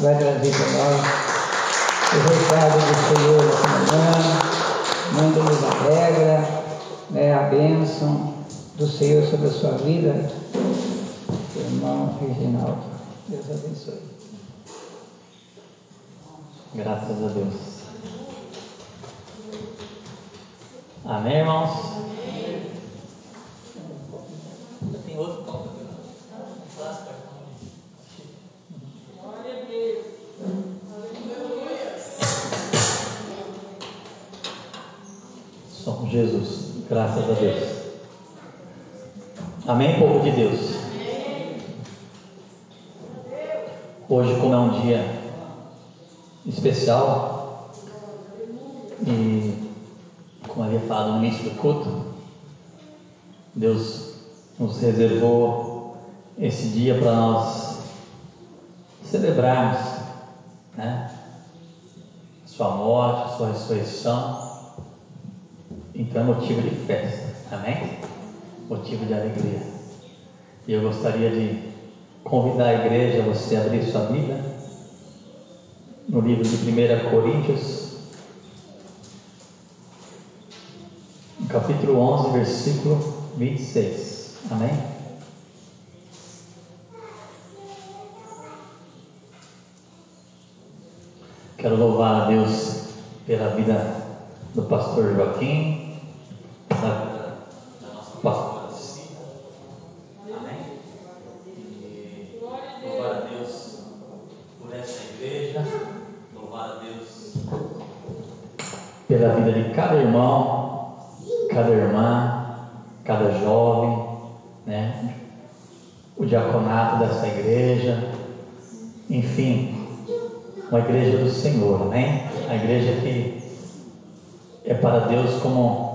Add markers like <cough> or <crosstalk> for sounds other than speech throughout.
vai trazer para nós o recado do Senhor essa manhã, manda-nos a regra, né, a bênção do Senhor sobre a sua vida, irmão Reginaldo. Deus abençoe. Graças a Deus. Amém, irmãos? Tem outro copo Jesus. Graças a Deus. Amém, povo de Deus. Hoje, como é um dia especial, e como havia falado no início do culto, Deus nos reservou esse dia para nós celebrarmos né, Sua morte, Sua ressurreição. Então é motivo de festa, amém? Motivo de alegria. E eu gostaria de convidar a igreja a você abrir sua Bíblia no livro de 1 Coríntios, capítulo 11, versículo 26. Amém? Quero louvar a Deus pela vida do pastor Joaquim, da vida da nossa. Amém? E louvar a Deus por essa igreja, louvar a Deus pela vida de cada irmão, cada irmã, cada jovem, né? O diaconato dessa igreja, enfim, uma igreja do Senhor, amém? A igreja que é para Deus como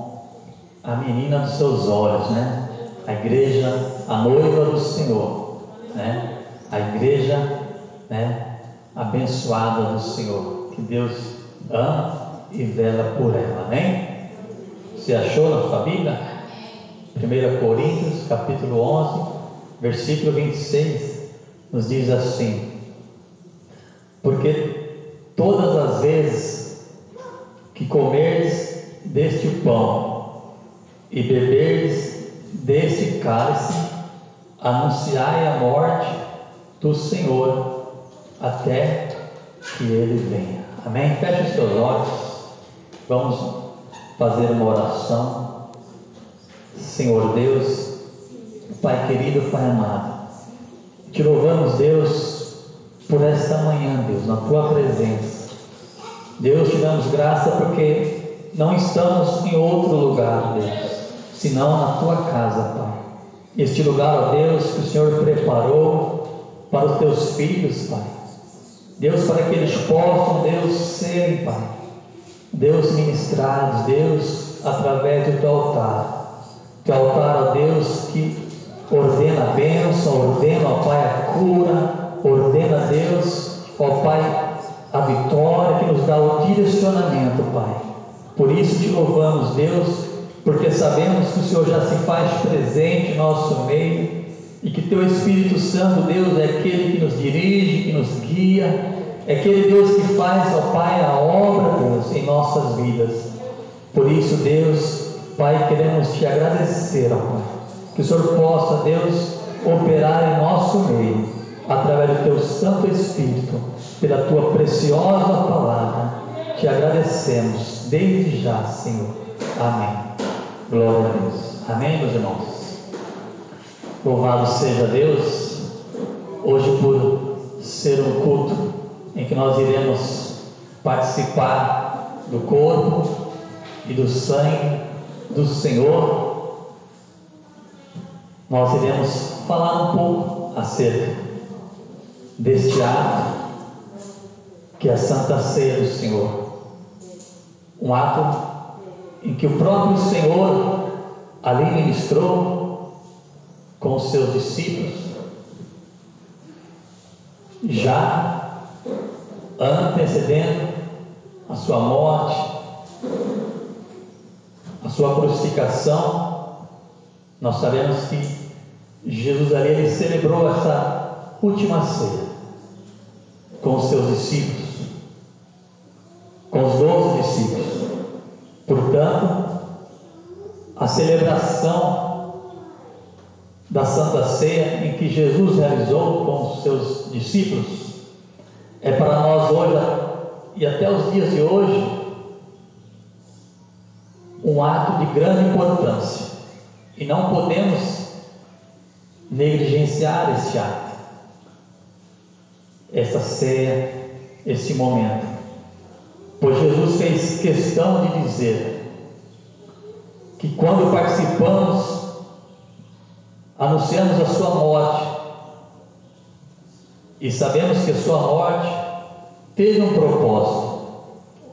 a menina dos seus olhos, né? A igreja, a noiva do Senhor, né? A igreja, né? Abençoada do Senhor, que Deus ama e vela por ela, amém? Você achou na sua Bíblia? 1 Coríntios, capítulo 11, versículo 26, nos diz assim: porque todas as vezes que comerdes deste pão e beberdes deste cálice, anunciai a morte do Senhor até que ele venha. Amém? Feche os seus olhos. Vamos fazer uma oração. Senhor Deus, Pai querido, Pai amado, te louvamos, Deus, por esta manhã, Deus, na tua presença. Deus, te damos graça porque não estamos em outro lugar, Deus, senão na tua casa, Pai. Este lugar, ó Deus, que o Senhor preparou para os teus filhos, Pai. Deus, para que eles possam, Deus, serem, Pai. Deus, ministrados, Deus, através do teu altar. Teu altar, ó Deus, que ordena a bênção, ordena, ó Pai, a cura, ordena a Deus, ó Pai, a vitória, que nos dá o direcionamento, Pai. Por isso te louvamos, Deus, porque sabemos que o Senhor já se faz presente em nosso meio e que teu Espírito Santo, Deus, é aquele que nos dirige, que nos guia, é aquele Deus que faz, ó Pai, a obra, Deus, em nossas vidas. Por isso, Deus, Pai, queremos te agradecer, ó Pai, que o Senhor possa, Deus, operar em nosso meio, através do teu Santo Espírito, pela tua preciosa palavra. Te agradecemos desde já, Senhor. Amém. Glória a Deus. Amém, meus irmãos. Louvado seja Deus, hoje por ser um culto em que nós iremos participar do corpo e do sangue do Senhor. Nós iremos falar um pouco acerca deste ato que é a Santa Ceia do Senhor. Um ato em que o próprio Senhor ali ministrou com os seus discípulos, já antecedendo a sua morte, a sua crucificação. Nós sabemos que Jesus ali ele celebrou essa última ceia. com os seus discípulos, com os doze discípulos. Portanto, a celebração da Santa Ceia em que Jesus realizou com os seus discípulos é para nós hoje e até os dias de hoje um ato de grande importância. E não podemos negligenciar este ato, esta ceia, este momento, pois Jesus fez questão de dizer que quando participamos, anunciamos a sua morte e sabemos que a sua morte teve um propósito,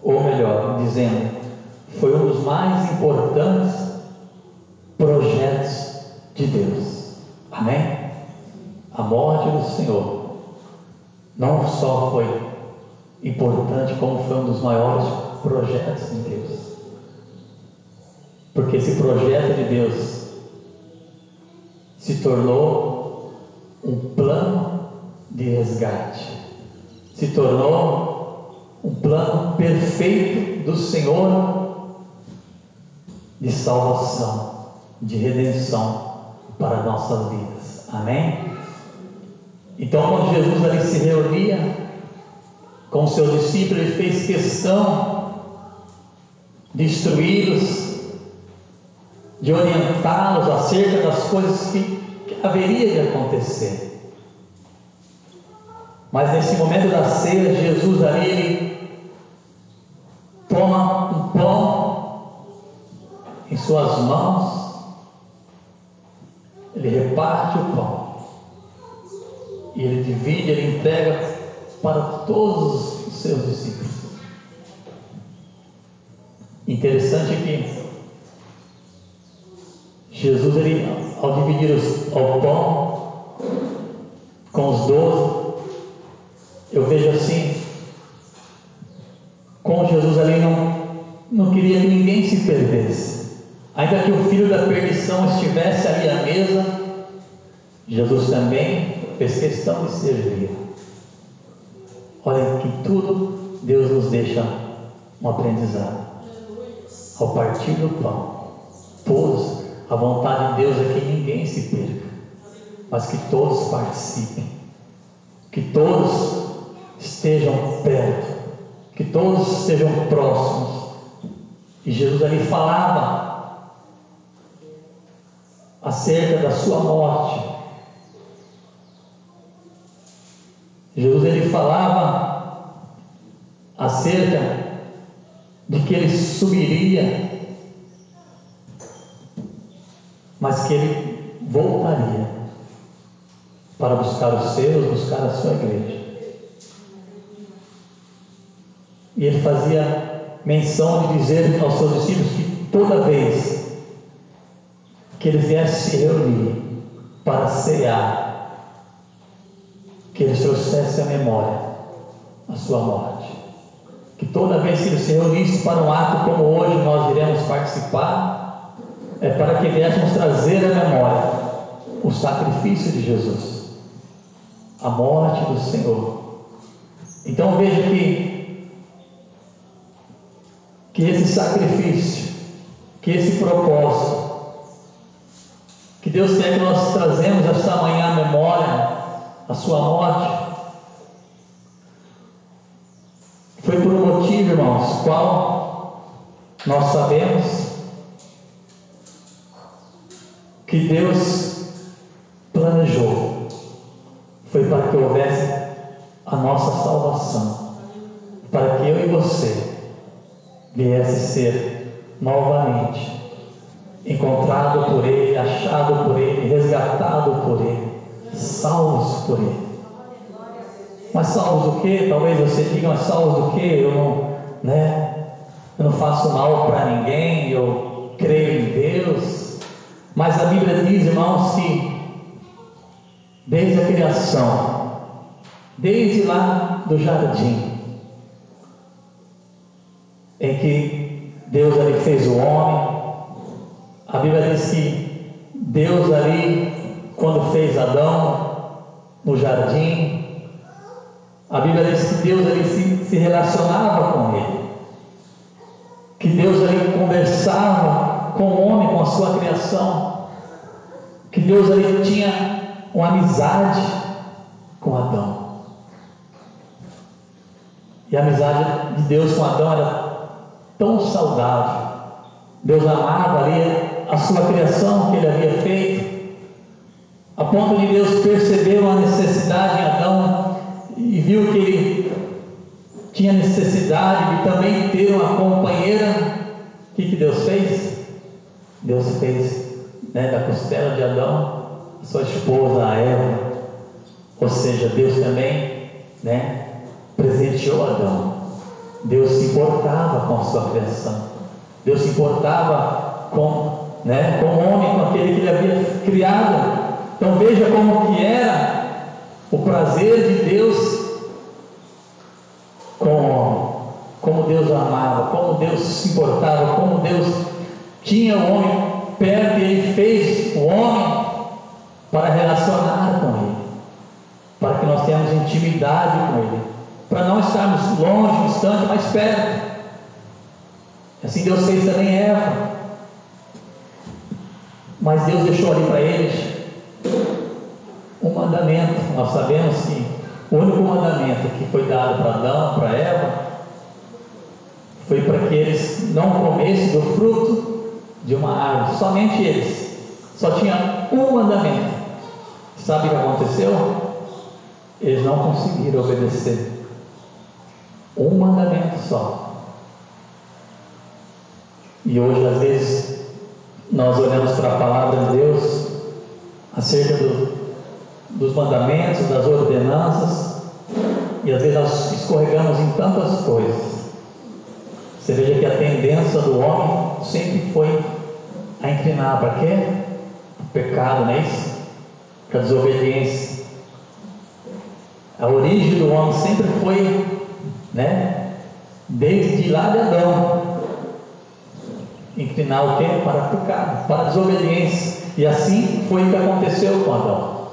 ou melhor, dizendo, foi um dos mais importantes projetos de Deus. Amém? A morte do Senhor não só foi importante, como foi um dos maiores projetos de Deus. Porque esse projeto de Deus se tornou um plano de resgate, se tornou um plano perfeito do Senhor de salvação, de redenção para nossas vidas. Amém? Então, quando Jesus ali se reunia com seus discípulos, ele fez questão de instruí-los, de orientá-los acerca das coisas que, haveria de acontecer. Mas nesse momento da ceia, Jesus ali ele toma um pão em suas mãos, ele reparte o pão e ele divide, ele entrega para todos os seus discípulos. Interessante que Jesus, ele, ao dividir os, o pão com os doze, eu vejo assim, com Jesus ali não, não queria que ninguém se perdesse. Ainda que o filho da perdição estivesse ali à mesa, Jesus também fez questão de servir. Olha que tudo Deus nos deixa um aprendizado. Ao partir do pão, todos, a vontade de Deus é que ninguém se perca, mas que todos participem, que todos estejam perto, que todos estejam próximos. E Jesus ali falava acerca da sua morte. Jesus ele falava acerca de que ele subiria, mas que ele voltaria para buscar os seus, buscar a sua igreja. E ele fazia menção de dizer aos seus discípulos que toda vez que eles viessem se reunir para cear, que eles trouxessem a memória a sua morte. Que toda vez que eles se reunissem para um ato como hoje nós iremos participar, é para que viéssemos trazer a memória o sacrifício de Jesus, a morte do Senhor. Então veja que, que esse sacrifício, que esse propósito, que Deus quer que nós trazemos esta manhã à memória a sua morte. Foi por um motivo, irmãos, qual nós sabemos que Deus planejou. Foi para que houvesse a nossa salvação, para que eu e você viesse ser novamente encontrado por Ele, achado por Ele, resgatado por Ele, salvos por Ele. Mas salvos do que? Talvez você diga, mas salvos do que? Eu não, né? Eu não faço mal para ninguém, eu creio em Deus. Mas a Bíblia diz, irmãos, que desde a criação, desde lá do jardim, em que Deus ali fez o homem, a Bíblia diz que Deus ali, quando fez Adão no jardim, A Bíblia diz que Deus se, se relacionava com ele. Que Deus ali conversava com o homem, com a sua criação. Que Deus ali tinha uma amizade com Adão. E a amizade de Deus com Adão era tão saudável. Deus amava ali a sua criação que ele havia feito, a ponto de Deus perceber uma necessidade em Adão e viu que ele tinha necessidade de também ter uma companheira. O que, que Deus fez? Deus fez né, da costela de Adão sua esposa, a Eva. Ou seja, Deus também né, presenteou Adão. Deus se importava com a sua criação. Deus se importava com, né, com o homem, com aquele que ele havia criado. Então veja como que era o prazer de Deus com. Como Deus o amava, como Deus se importava, como Deus tinha o homem perto e ele fez o homem para relacionar com ele, para que nós tenhamos intimidade com ele, para não estarmos longe, distante, mas perto. Assim Deus fez também Eva. Mas Deus deixou ali para eles um mandamento. Nós sabemos que o único mandamento que foi dado para Adão, para Eva, foi para que eles não comessem do fruto de uma árvore. Somente eles. Só tinha um mandamento. Sabe o que aconteceu? Eles não conseguiram obedecer. Um mandamento só. E hoje, às vezes, nós olhamos para a palavra de Deus acerca do, dos mandamentos, das ordenanças, e às vezes nós escorregamos em tantas coisas. Você veja que a tendência do homem sempre foi a inclinar para quê? O pecado, não é isso? Para a desobediência. A origem do homem sempre foi, né? Desde lá de Adão, inclinar o quê? Para o pecado, para a desobediência. E assim foi o que aconteceu com Adão.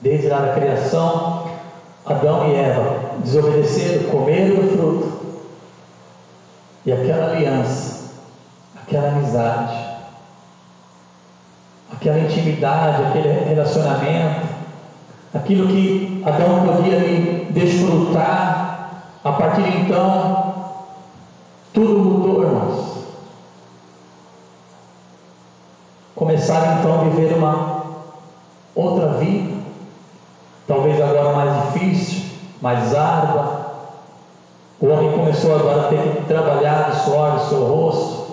Desde lá da criação, Adão e Eva desobedeceram, comeram o fruto. E aquela aliança, aquela amizade, aquela intimidade, aquele relacionamento, aquilo que Adão podia desfrutar, a partir de então, tudo mudou, irmãos. Começaram então a viver uma outra vida, talvez agora mais difícil, mais árdua. O homem começou agora a ter que trabalhar de suor no seu rosto.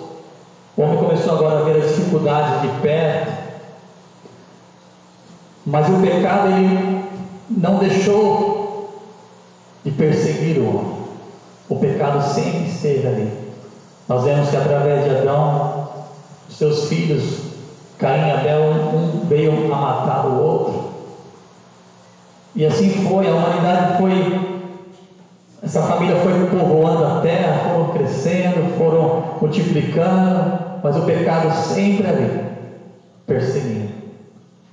O homem começou agora a ver as dificuldades de perto. Mas o pecado ele não deixou de perseguir o homem. O pecado sempre esteve ali. Nós vemos que através de Adão, seus filhos Caim e Abel, um veio a matar o outro. E assim foi, a humanidade foi, essa família foi povoando a terra, foram crescendo, foram multiplicando, mas o pecado sempre ali, perseguindo,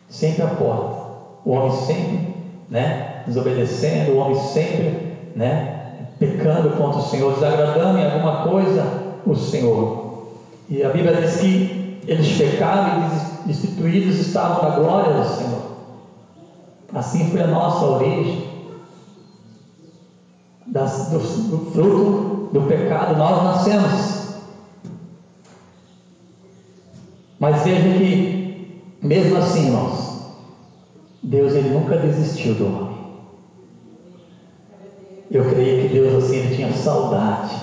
sempre a porta. O homem sempre, né, desobedecendo, o homem sempre, né, pecando contra o Senhor, desagradando em alguma coisa o Senhor. E a Bíblia diz que eles pecaram e destituídos estavam na glória do Senhor. Assim foi a nossa origem. Das, do, do fruto do pecado nós nascemos. Mas veja que, mesmo assim, irmãos, Deus ele nunca desistiu do homem. Eu creio que Deus assim ele tinha saudade.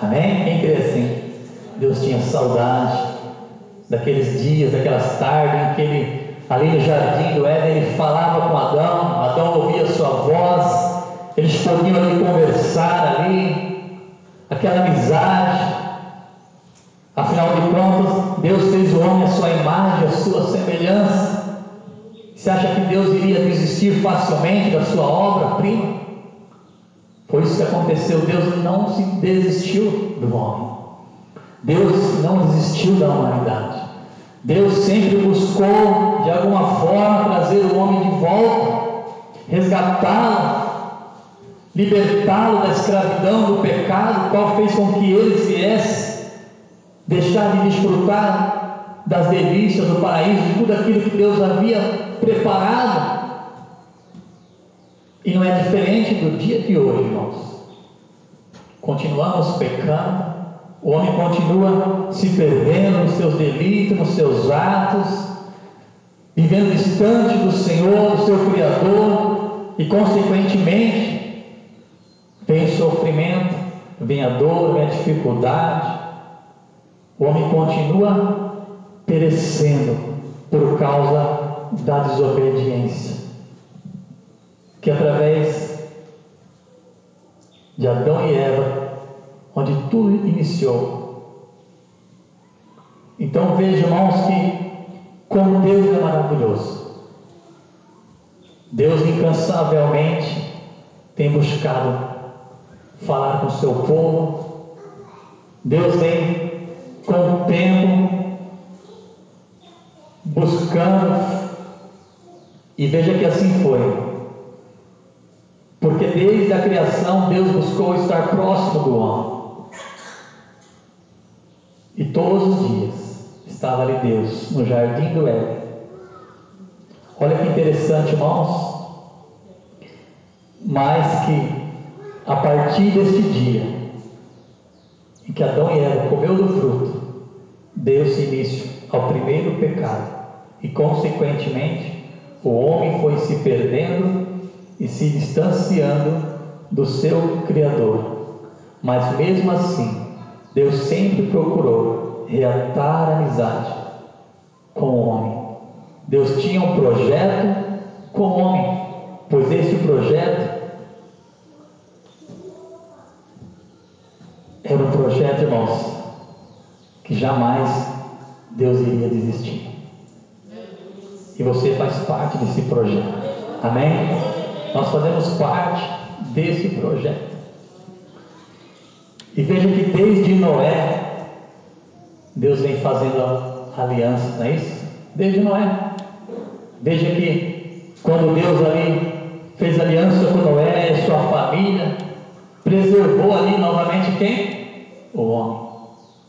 Amém? Quem crê assim? Deus tinha saudade daqueles dias, daquelas tardes em que ele, ali no jardim do Éden, ele falava com Adão, Adão ouvia sua voz, eles podiam ali conversar ali, aquela amizade. Afinal de contas, Deus fez o homem a sua imagem, a sua semelhança. Você acha que Deus iria desistir facilmente da sua obra-prima? Foi isso que aconteceu. Deus não se desistiu do homem. Deus não desistiu da humanidade. Deus sempre buscou, de alguma forma, trazer o homem de volta, resgatá-lo. libertá-lo da escravidão, do pecado, qual fez com que eles viessem deixar de desfrutar das delícias do paraíso, de tudo aquilo que Deus havia preparado. E não é diferente do dia de hoje, irmãos. Continuamos pecando, o homem continua se perdendo nos seus delitos, nos seus atos, vivendo distante do Senhor, do seu Criador, e consequentemente vem o sofrimento, vem a dor, vem a dificuldade. O homem continua perecendo por causa da desobediência, que através de Adão e Eva, onde tudo iniciou. Então veja, irmãos, que como Deus é maravilhoso. Deus incansavelmente tem buscado falar com seu povo. Deus vem com o tempo buscando. E veja que assim foi. Porque desde a criação Deus buscou estar próximo do homem. E todos os dias estava ali Deus, no jardim do Éden. Olha que interessante, irmãos. Mas que a partir deste dia, em que Adão e Eva comeu do fruto, deu-se início ao primeiro pecado. E consequentemente, o homem foi se perdendo e se distanciando do seu Criador. Mas mesmo assim, Deus sempre procurou reatar a amizade com o homem. Deus tinha um projeto com o homem, pois esse projeto era um projeto, irmãos, que jamais Deus iria desistir. E você faz parte desse projeto. Amém? Nós fazemos parte desse projeto. E veja que desde Noé Deus vem fazendo aliança, não é isso? Desde Noé. Veja que quando Deus ali fez aliança com Noé e sua família, preservou ali novamente quem? O homem,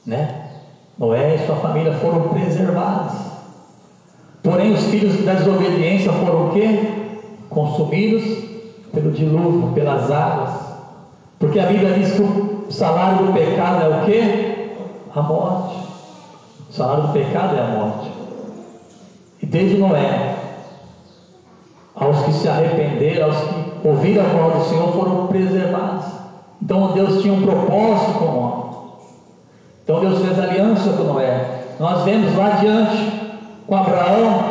né? Noé e sua família foram preservados. Porém, os filhos da desobediência foram o quê? Consumidos pelo dilúvio, pelas águas. Porque a Bíblia diz que o salário do pecado é o quê? A morte. O salário do pecado é a morte. E desde Noé, aos que se arrependeram, aos que ouviram a voz do Senhor, foram preservados. Então Deus tinha um propósito com o homem. Então Deus fez aliança com Noé. Nós vemos lá adiante com Abraão.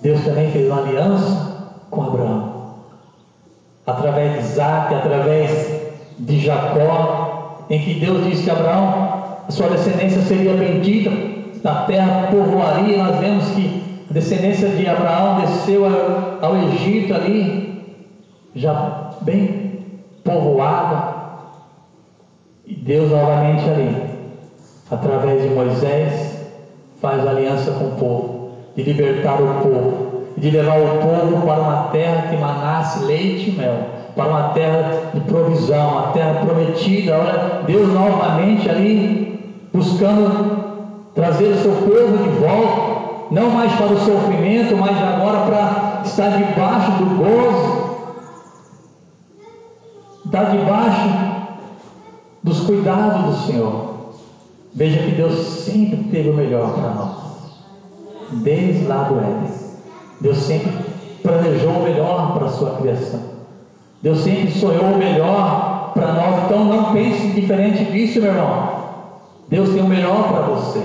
Deus também fez uma aliança com Abraão. Através de Isaac, através de Jacó, em que Deus disse que Abraão a sua descendência seria bendita, da terra povoaria. Nós vemos que a descendência de Abraão desceu ao Egito ali, já bem povoada. E Deus novamente ali, através de Moisés, faz aliança com o povo, de libertar o povo, de levar o povo para uma terra que manasse leite e mel, para uma terra de provisão, uma terra prometida. Olha, Deus novamente ali buscando trazer o seu povo de volta, não mais para o sofrimento, mas agora para estar debaixo do gozo, estar debaixo dos cuidados do Senhor. Veja que Deus sempre teve o melhor para nós, desde lá do Éden. Deus sempre planejou o melhor para a sua criação. Deus sempre sonhou o melhor para nós. Então não pense diferente disso, meu irmão. Deus tem o melhor para você.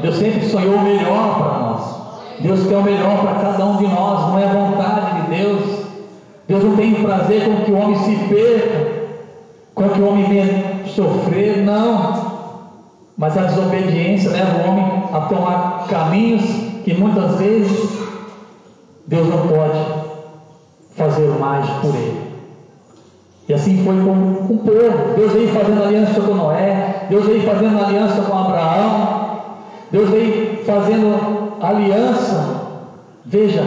Deus sempre sonhou o melhor para nós. Deus quer o melhor para cada um de nós, não é a vontade de Deus. Deus não tem prazer com que o homem se perca, com que o homem venha sofrer, não. Mas a desobediência leva o homem a tomar caminhos que muitas vezes Deus não pode fazer mais por ele. E assim foi com, com o povo. Deus veio fazendo aliança com Noé, Deus veio fazendo aliança com Abraão, Deus veio fazendo aliança. Veja,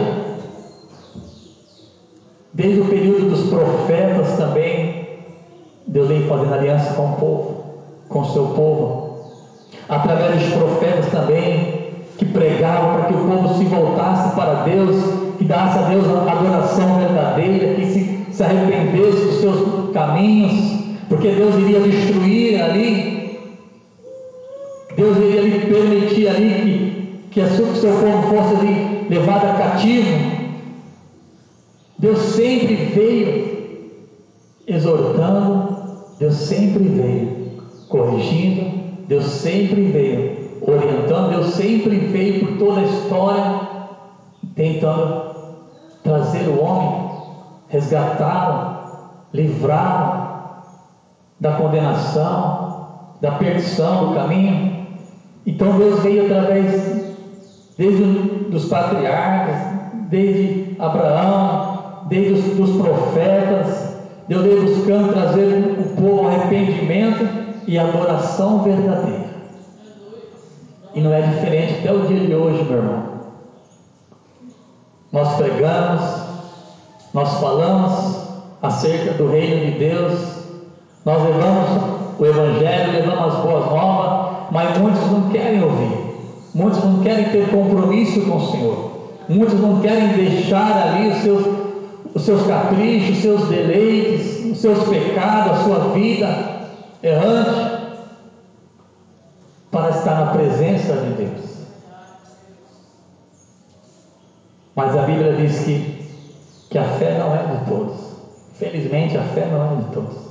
desde o período dos profetas também, Deus vem fazendo aliança com o povo, com o seu povo, através dos profetas também, que pregavam para que o povo se voltasse para Deus, que desse a Deus a adoração verdadeira, que se, se arrependesse dos seus caminhos, porque Deus iria destruir ali, Deus iria lhe permitir ali que, que, a sua, seu povo fosse ali levado cativo. Deus sempre veio exortando, Deus sempre veio corrigindo, Deus sempre veio orientando, Deus sempre veio por toda a história tentando trazer o homem, resgatá-lo, livrá-lo da condenação, da perdição do caminho. Então Deus veio através desde os patriarcas, desde Abraão, desde os dos profetas, Deus veio buscando trazer o povo arrependimento e adoração verdadeira. E não é diferente até o dia de hoje, meu irmão. Nós pregamos, nós falamos acerca do reino de Deus, nós levamos o Evangelho, levamos as boas novas, mas muitos não querem ouvir, muitos não querem ter compromisso com o Senhor, muitos não querem deixar ali os seus, os seus caprichos, os seus deleites, os seus pecados, a sua vida errante, para estar na presença de Deus. Mas a Bíblia diz que, que a fé não é de todos. Felizmente a fé não é de todos.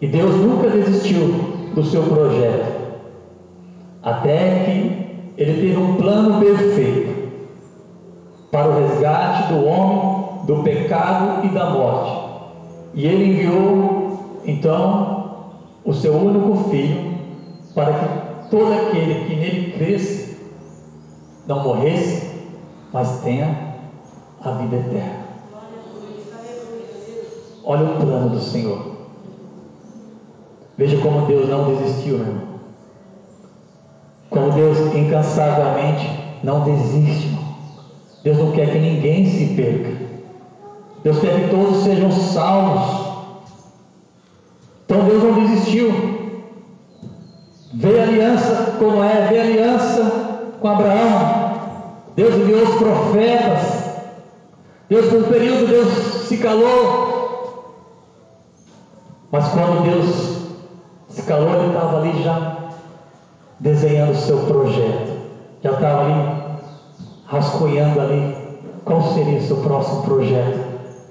E Deus nunca desistiu do seu projeto, até que Ele teve um plano perfeito para o resgate do homem, do pecado e da morte. E Ele enviou, então, o seu único filho, para que todo aquele que nele cresce não morresse, mas tenha a vida eterna. Olha o plano do Senhor. Veja como Deus não desistiu, meu irmão. Como Deus incansavelmente não desiste, irmão. Deus não quer que ninguém se perca. Deus quer que todos sejam salvos. Então Deus não desistiu. Veio a aliança com Noé, veio a aliança com Abraão. Deus enviou os profetas. Deus, por um período, Deus se calou. Mas quando Deus esse calor ele estava ali já desenhando o seu projeto, já estava ali rascunhando ali qual seria o seu próximo projeto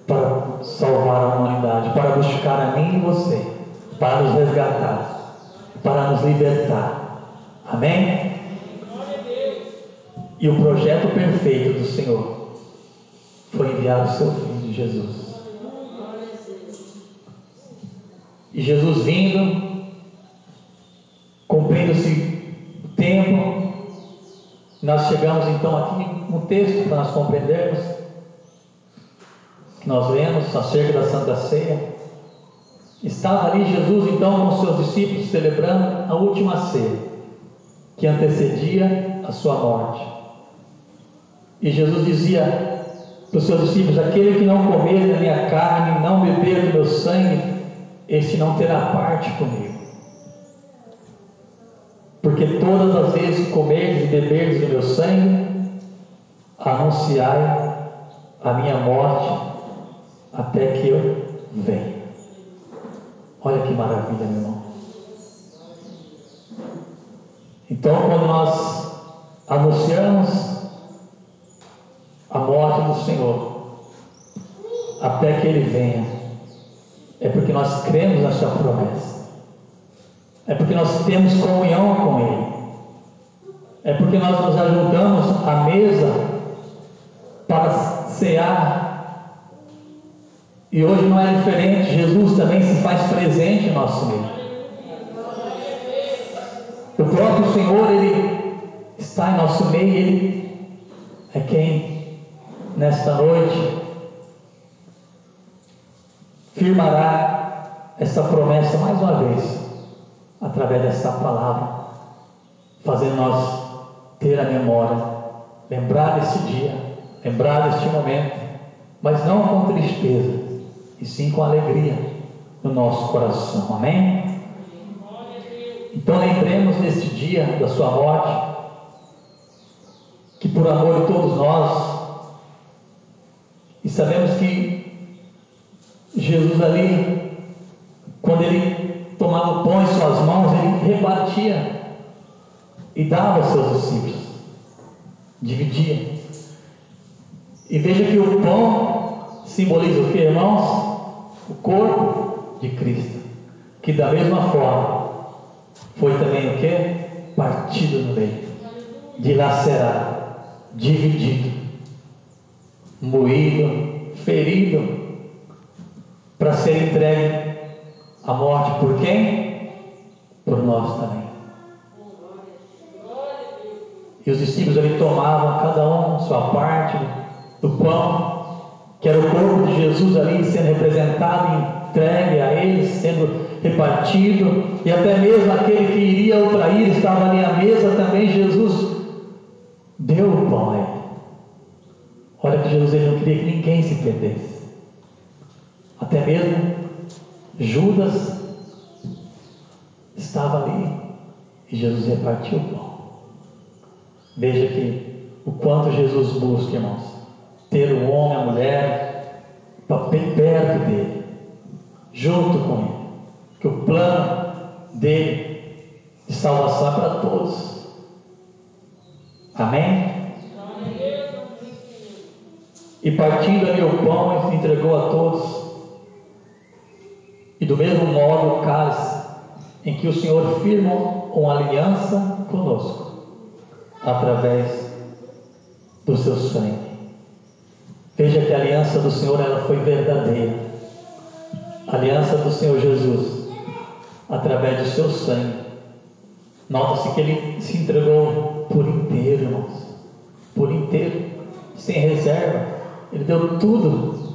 para salvar a humanidade, para buscar a mim e você, para nos resgatar, para nos libertar. Amém? E o projeto perfeito do Senhor foi enviar o seu Filho Jesus. E Jesus vindo, Cumprindo-se o tempo, nós chegamos então aqui no texto para nós compreendermos nós lemos acerca da Santa Ceia. Estava ali Jesus então com seus discípulos celebrando a última ceia, que antecedia a sua morte. E Jesus dizia para os seus discípulos: Aquele que não comer da minha carne, não beber do meu sangue, este não terá parte comigo. Porque todas as vezes que comerdes e beberdes do meu sangue, anunciai a minha morte até que eu venha. Olha que maravilha, meu irmão. Então, quando nós anunciamos Senhor, até que Ele venha, é porque nós cremos na Sua promessa. É porque nós temos comunhão com Ele. É porque nós nos ajudamos à mesa para cear. E hoje não é diferente, Jesus também se faz presente em nosso meio. O próprio Senhor, Ele está em nosso meio, Ele é quem, nesta noite, firmará essa promessa mais uma vez através dessa palavra, fazendo nós ter a memória, lembrar desse dia, lembrar deste momento, mas não com tristeza, e sim com alegria no nosso coração. Amém? Então lembremos neste dia da sua morte, que por amor de todos nós, e sabemos que Jesus ali, quando ele tomava o pão em suas mãos, ele repartia e dava aos seus discípulos, dividia. E veja que o pão simboliza o que, irmãos? O corpo de Cristo, que da mesma forma foi também o que? Partido no meio, dilacerado, dividido, moído, ferido, para ser entregue à morte por quem? Por nós também. E os discípulos ali tomavam cada um sua parte do pão, que era o corpo de Jesus ali sendo representado entregue a eles, sendo repartido, e até mesmo aquele que iria o trair estava ali à mesa também. Jesus deu o pão a ele. Olha que Jesus não queria que ninguém se perdesse. Até mesmo Judas estava ali e Jesus repartiu o pão. Veja que o quanto Jesus busca, irmãos, ter o homem, a mulher, bem perto dele, junto com ele. Que o plano dele de salvação é para todos. Amém? E partindo ali o pão, ele entregou a todos. E do mesmo modo o cálice, em que o Senhor firma uma aliança conosco através do seu sangue. Veja que a aliança do Senhor ela foi verdadeira. A aliança do Senhor Jesus, através do seu sangue. Nota-se que ele se entregou por inteiro, irmãos. Por inteiro, sem reserva. Ele deu tudo.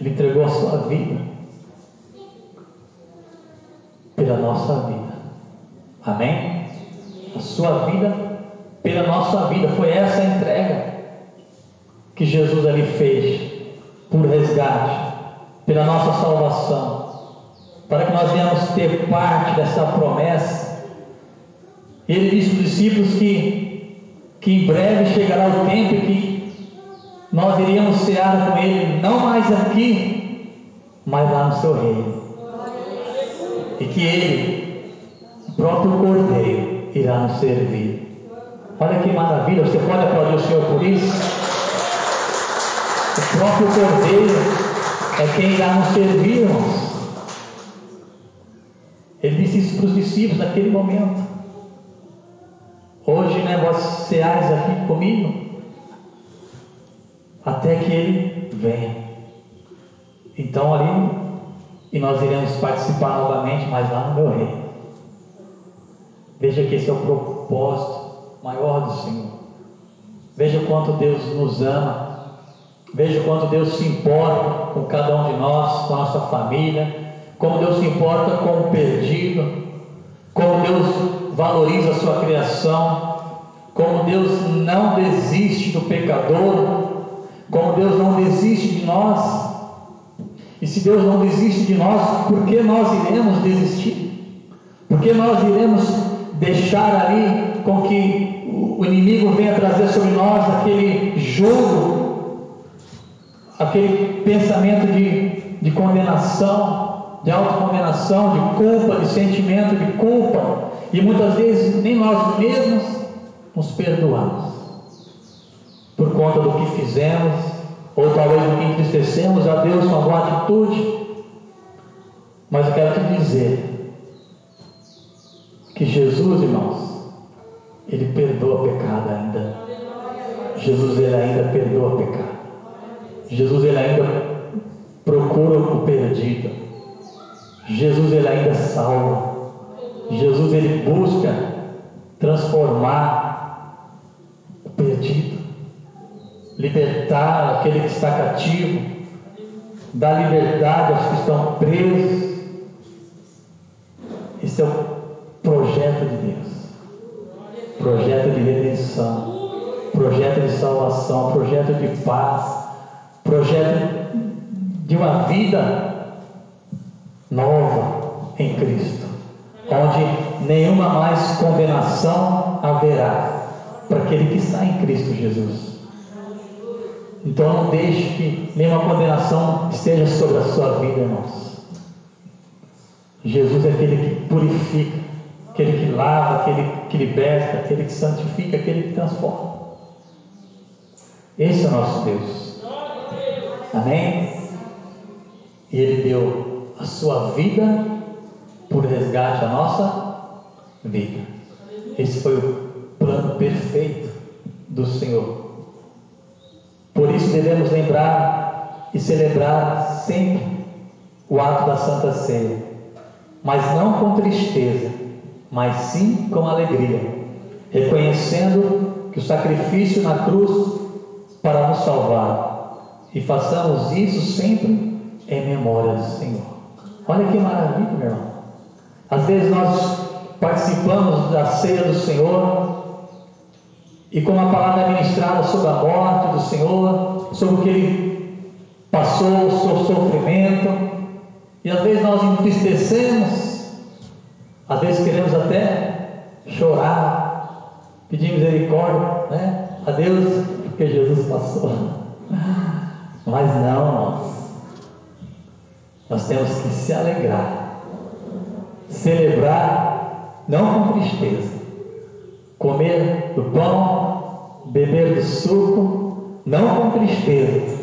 Ele entregou a sua vida pela nossa vida. Amém? A sua vida pela nossa vida. Foi essa a entrega que Jesus ali fez por resgate, pela nossa salvação, para que nós venhamos ter parte dessa promessa. Ele disse para os discípulos que, que em breve chegará o tempo que nós iríamos cear com Ele, não mais aqui, mas lá no seu reino. E que Ele, o próprio Cordeiro, irá nos servir. Olha que maravilha, você pode aplaudir o Senhor por isso? O próprio Cordeiro é quem irá nos servir, irmãos. Ele disse isso para os discípulos naquele momento. Hoje, né, vós ceais aqui comigo, até que ele venha. Então ali, e nós iremos participar novamente, mas lá no meu reino. Veja que esse é o propósito maior do Senhor. Veja quanto Deus nos ama. Veja quanto Deus se importa com cada um de nós, com a nossa família. Como Deus se importa com o perdido. Como Deus valoriza a sua criação. Como Deus não desiste do pecador. Como Deus não desiste de nós. E se Deus não desiste de nós, por que nós iremos desistir? Por que nós iremos deixar ali com que o inimigo venha trazer sobre nós aquele jogo, aquele pensamento de, de condenação, de autocondenação, de culpa, de sentimento de culpa, e muitas vezes nem nós mesmos nos perdoamos por conta do que fizemos, ou talvez do que entristecemos a Deus com alguma atitude. Mas eu quero te dizer que Jesus, irmãos, ele perdoa pecado ainda. Jesus ele ainda perdoa pecado. Jesus ele ainda procura o perdido. Jesus ele ainda salva. Jesus ele busca transformar o perdido, libertar aquele que está cativo, dar liberdade aos que estão presos. Esse é o projeto de Deus projeto de redenção, projeto de salvação, projeto de paz, projeto de uma vida nova em Cristo, onde nenhuma mais condenação haverá para aquele que está em Cristo Jesus. Então não deixe que nenhuma condenação esteja sobre a sua vida, irmãos. Jesus é aquele que purifica, aquele que lava, aquele que liberta, aquele que santifica, aquele que transforma. Esse é o nosso Deus. Amém? E Ele deu a sua vida por resgate à nossa vida. Esse foi o plano perfeito do Senhor. Por isso devemos lembrar e celebrar sempre o ato da Santa Ceia, mas não com tristeza, mas sim com alegria, reconhecendo que o sacrifício na cruz para nos salvar, e façamos isso sempre em memória do Senhor. Olha que maravilha, meu irmão. Às vezes nós participamos da ceia do Senhor e com a palavra é ministrada sobre a morte do Senhor, sobre o que ele passou, o seu sofrimento, e às vezes nós entristecemos, às vezes queremos até chorar, pedir misericórdia né, a Deus, porque Jesus passou. <laughs> Mas não, nós. Nós temos que se alegrar, celebrar, não com tristeza, comer do pão, beber do suco, não com tristeza,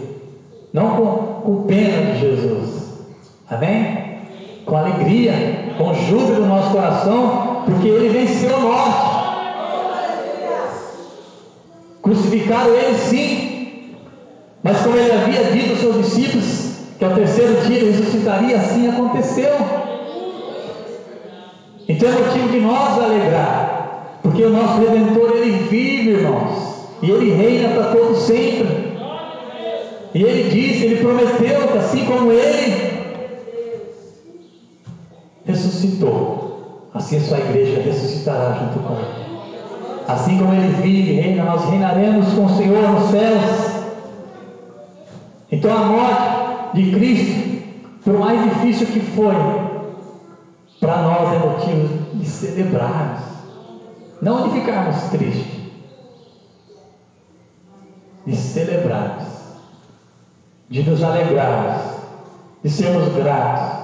não com, com pena de Jesus, amém? Com alegria, com júbilo no nosso coração, porque Ele venceu a morte. Crucificaram Ele sim, mas como Ele havia dito aos seus discípulos, que ao terceiro dia ele ressuscitaria, assim aconteceu. Então é motivo de nós alegrar, porque o nosso Redentor ele vive, irmãos, e ele reina para todo sempre. E ele disse, ele prometeu que assim como ele ressuscitou, assim a sua igreja ressuscitará junto com ele. Assim como ele vive reina, nós reinaremos com o Senhor nos céus. Então a morte de Cristo, por mais difícil que foi, para nós é motivo de celebrarmos, não de ficarmos tristes, de celebrarmos, de nos alegrarmos, de sermos gratos,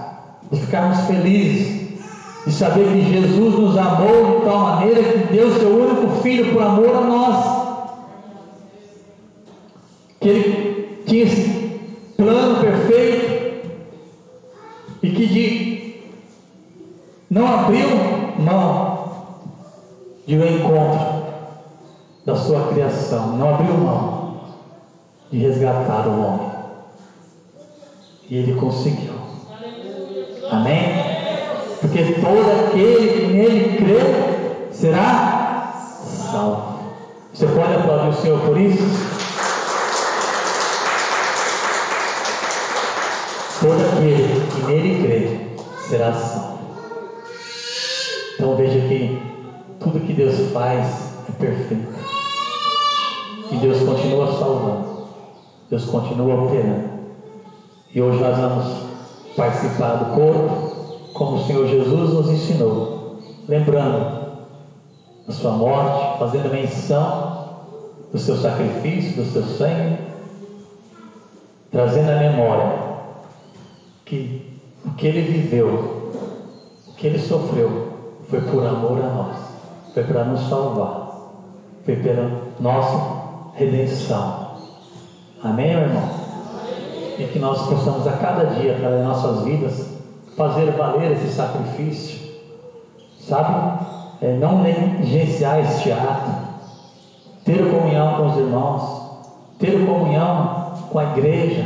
de ficarmos felizes, de saber que Jesus nos amou de tal maneira que deu seu único filho por amor a nós, que ele tinha esse plano perfeito. E que de, não abriu mão de um encontro da sua criação, não abriu mão de resgatar o homem. E ele conseguiu. Amém? Porque todo aquele que nele crê será salvo. Você pode aplaudir o Senhor por isso? Todo aquele que nele crê será salvo. Tudo que Deus faz é perfeito. E Deus continua salvando. Deus continua operando. E hoje nós vamos participar do corpo, como o Senhor Jesus nos ensinou. Lembrando da sua morte, fazendo menção do seu sacrifício, do seu sangue, trazendo a memória que o que ele viveu, o que ele sofreu, foi por amor a nós, foi para nos salvar, foi pela nossa redenção. Amém, meu irmão? E que nós possamos a cada dia, das nossas vidas, fazer valer esse sacrifício, sabe? É, não negligenciar este ato, ter comunhão com os irmãos, ter comunhão com a igreja,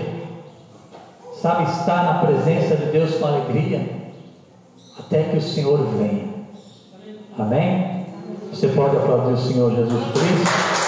sabe, estar na presença de Deus com alegria, até que o Senhor venha. Amém? Você pode aplaudir o Senhor Jesus Cristo?